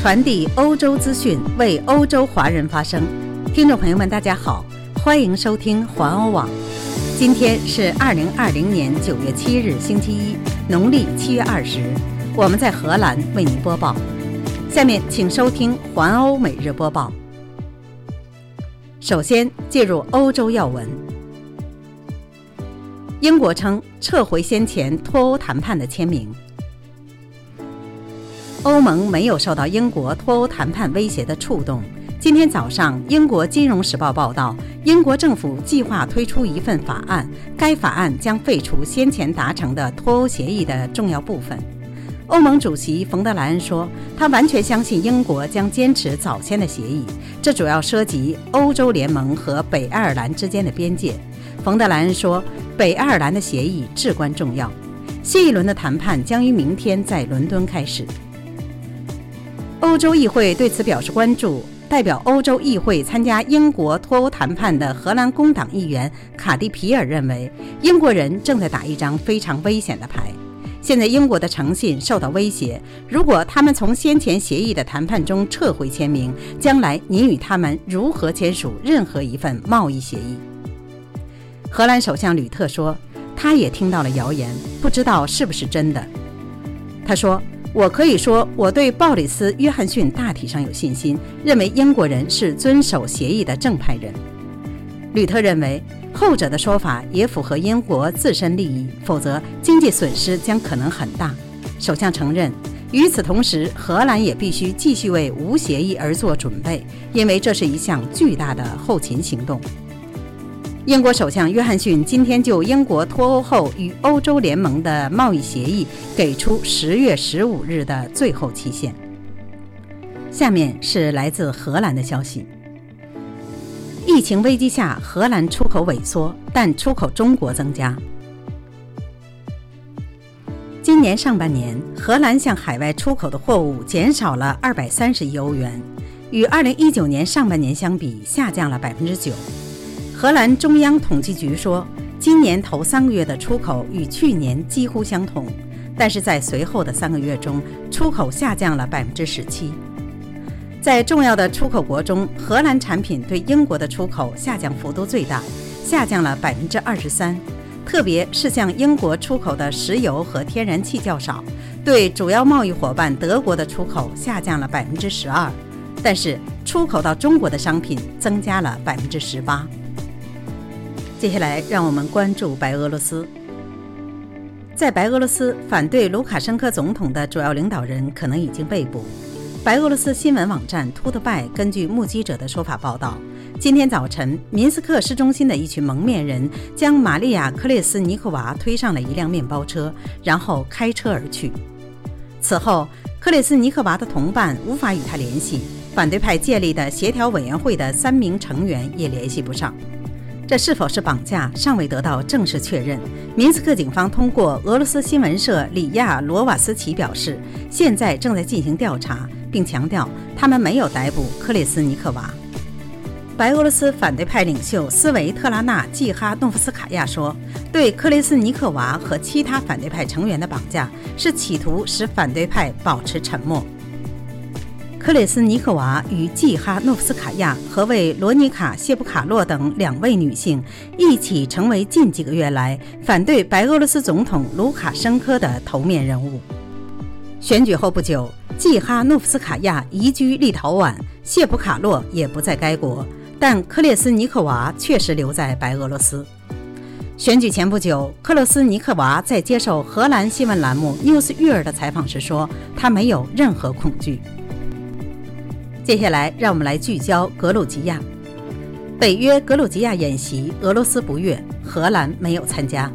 传递欧洲资讯，为欧洲华人发声。听众朋友们，大家好，欢迎收听环欧网。今天是二零二零年九月七日，星期一，农历七月二十。我们在荷兰为您播报。下面请收听环欧每日播报。首先进入欧洲要闻。英国称撤回先前脱欧谈判的签名。欧盟没有受到英国脱欧谈判威胁的触动。今天早上，英国《金融时报》报道，英国政府计划推出一份法案，该法案将废除先前达成的脱欧协议的重要部分。欧盟主席冯德莱恩说，他完全相信英国将坚持早先的协议，这主要涉及欧洲联盟和北爱尔兰之间的边界。冯德莱恩说，北爱尔兰的协议至关重要。新一轮的谈判将于明天在伦敦开始。欧洲议会对此表示关注。代表欧洲议会参加英国脱欧谈判的荷兰工党议员卡蒂皮尔认为，英国人正在打一张非常危险的牌。现在英国的诚信受到威胁，如果他们从先前协议的谈判中撤回签名，将来您与他们如何签署任何一份贸易协议？荷兰首相吕特说，他也听到了谣言，不知道是不是真的。他说。我可以说，我对鲍里斯·约翰逊大体上有信心，认为英国人是遵守协议的正派人。吕特认为，后者的说法也符合英国自身利益，否则经济损失将可能很大。首相承认，与此同时，荷兰也必须继续为无协议而做准备，因为这是一项巨大的后勤行动。英国首相约翰逊今天就英国脱欧后与欧洲联盟的贸易协议给出十月十五日的最后期限。下面是来自荷兰的消息：疫情危机下，荷兰出口萎缩，但出口中国增加。今年上半年，荷兰向海外出口的货物减少了二百三十亿欧元，与二零一九年上半年相比，下降了百分之九。荷兰中央统计局说，今年头三个月的出口与去年几乎相同，但是在随后的三个月中，出口下降了百分之十七。在重要的出口国中，荷兰产品对英国的出口下降幅度最大，下降了百分之二十三。特别是向英国出口的石油和天然气较少，对主要贸易伙伴德国的出口下降了百分之十二，但是出口到中国的商品增加了百分之十八。接下来，让我们关注白俄罗斯。在白俄罗斯，反对卢卡申科总统的主要领导人可能已经被捕。白俄罗斯新闻网站突特拜根据目击者的说法报道，今天早晨，明斯克市中心的一群蒙面人将玛利亚·克列斯尼克娃推上了一辆面包车，然后开车而去。此后，克列斯尼克娃的同伴无法与他联系，反对派建立的协调委员会的三名成员也联系不上。这是否是绑架，尚未得到正式确认。明斯克警方通过俄罗斯新闻社里亚罗瓦斯奇表示，现在正在进行调查，并强调他们没有逮捕克里斯尼克娃。白俄罗斯反对派领袖斯维特拉娜·季哈诺夫斯卡娅说，对克里斯尼克娃和其他反对派成员的绑架是企图使反对派保持沉默。克列斯尼克娃与季哈诺夫斯卡娅和为罗尼卡谢普卡洛等两位女性一起成为近几个月来反对白俄罗斯总统卢卡申科的头面人物。选举后不久，季哈诺夫斯卡娅移居立陶宛，谢普卡洛也不在该国，但克列斯尼克娃确实留在白俄罗斯。选举前不久，克洛斯尼克娃在接受荷兰新闻栏目 News 育儿的采访时说：“他没有任何恐惧。”接下来，让我们来聚焦格鲁吉亚。北约格鲁吉亚演习，俄罗斯不悦，荷兰没有参加。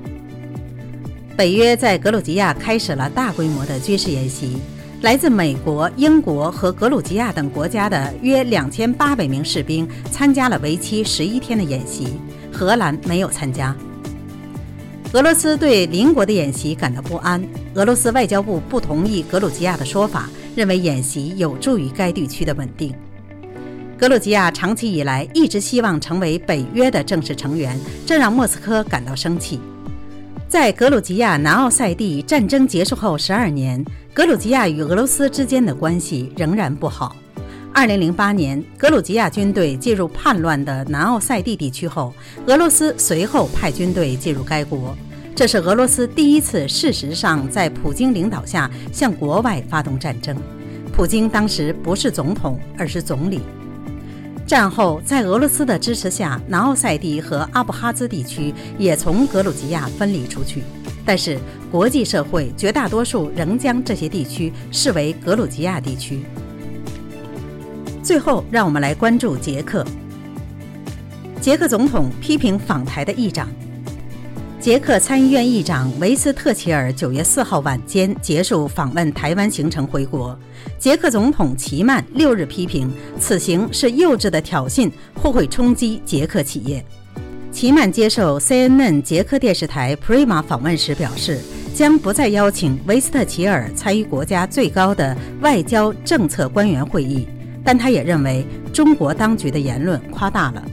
北约在格鲁吉亚开始了大规模的军事演习，来自美国、英国和格鲁吉亚等国家的约两千八百名士兵参加了为期十一天的演习，荷兰没有参加。俄罗斯对邻国的演习感到不安，俄罗斯外交部不同意格鲁吉亚的说法。认为演习有助于该地区的稳定。格鲁吉亚长期以来一直希望成为北约的正式成员，这让莫斯科感到生气。在格鲁吉亚南奥塞蒂战争结束后十二年，格鲁吉亚与俄罗斯之间的关系仍然不好。二零零八年，格鲁吉亚军队介入叛乱的南奥塞蒂地区后，俄罗斯随后派军队介入该国。这是俄罗斯第一次事实上在普京领导下向国外发动战争。普京当时不是总统，而是总理。战后，在俄罗斯的支持下，南奥塞蒂和阿布哈兹地区也从格鲁吉亚分离出去。但是，国际社会绝大多数仍将这些地区视为格鲁吉亚地区。最后，让我们来关注捷克。捷克总统批评访台的议长。捷克参议院议长维斯特齐尔九月四号晚间结束访问台湾行程回国。捷克总统齐曼六日批评此行是幼稚的挑衅，或会冲击捷克企业。齐曼接受 CNN 捷克电视台 Prima 访问时表示，将不再邀请维斯特齐尔参与国家最高的外交政策官员会议。但他也认为中国当局的言论夸大了。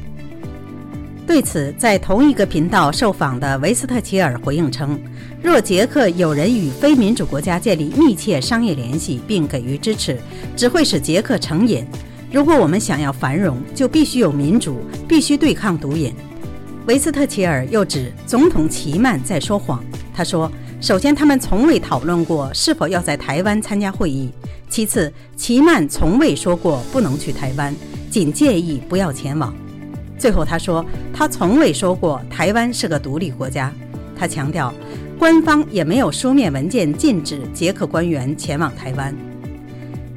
对此，在同一个频道受访的维斯特齐尔回应称：“若捷克有人与非民主国家建立密切商业联系并给予支持，只会使捷克成瘾。如果我们想要繁荣，就必须有民主，必须对抗毒瘾。”维斯特齐尔又指总统齐曼在说谎。他说：“首先，他们从未讨论过是否要在台湾参加会议。”其次，齐曼从未说过不能去台湾，仅建议不要前往。最后，他说他从未说过台湾是个独立国家。他强调，官方也没有书面文件禁止捷克官员前往台湾。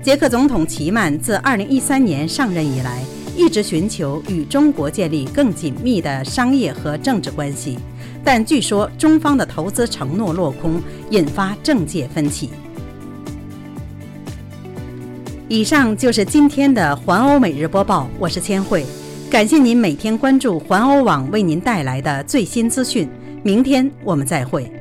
捷克总统齐曼自2013年上任以来，一直寻求与中国建立更紧密的商业和政治关系，但据说中方的投资承诺落空，引发政界分歧。以上就是今天的环欧每日播报，我是千惠，感谢您每天关注环欧网为您带来的最新资讯，明天我们再会。